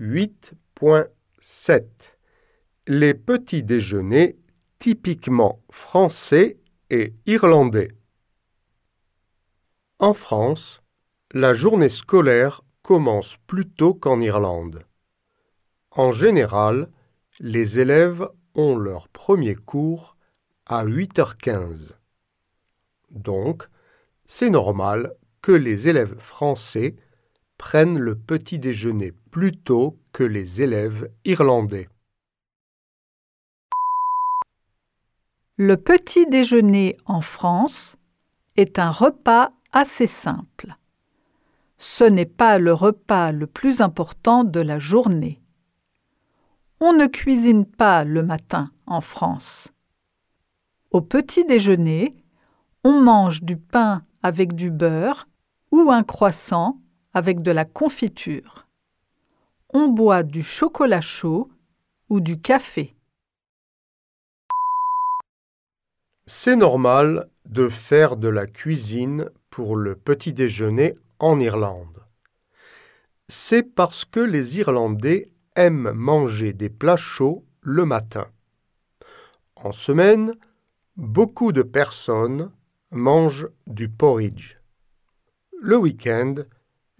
8.7 Les petits déjeuners typiquement français et irlandais. En France, la journée scolaire commence plus tôt qu'en Irlande. En général, les élèves ont leur premier cours à 8h15. Donc, c'est normal que les élèves français prennent le petit déjeuner plus tôt que les élèves irlandais. Le petit déjeuner en France est un repas assez simple. Ce n'est pas le repas le plus important de la journée. On ne cuisine pas le matin en France. Au petit déjeuner, on mange du pain avec du beurre ou un croissant avec de la confiture. On boit du chocolat chaud ou du café. C'est normal de faire de la cuisine pour le petit déjeuner en Irlande. C'est parce que les Irlandais aiment manger des plats chauds le matin. En semaine, beaucoup de personnes mangent du porridge. Le week-end,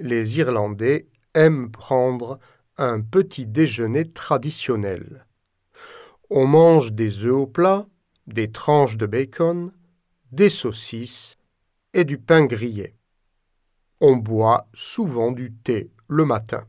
les Irlandais aiment prendre un petit déjeuner traditionnel. On mange des œufs au plat, des tranches de bacon, des saucisses et du pain grillé. On boit souvent du thé le matin.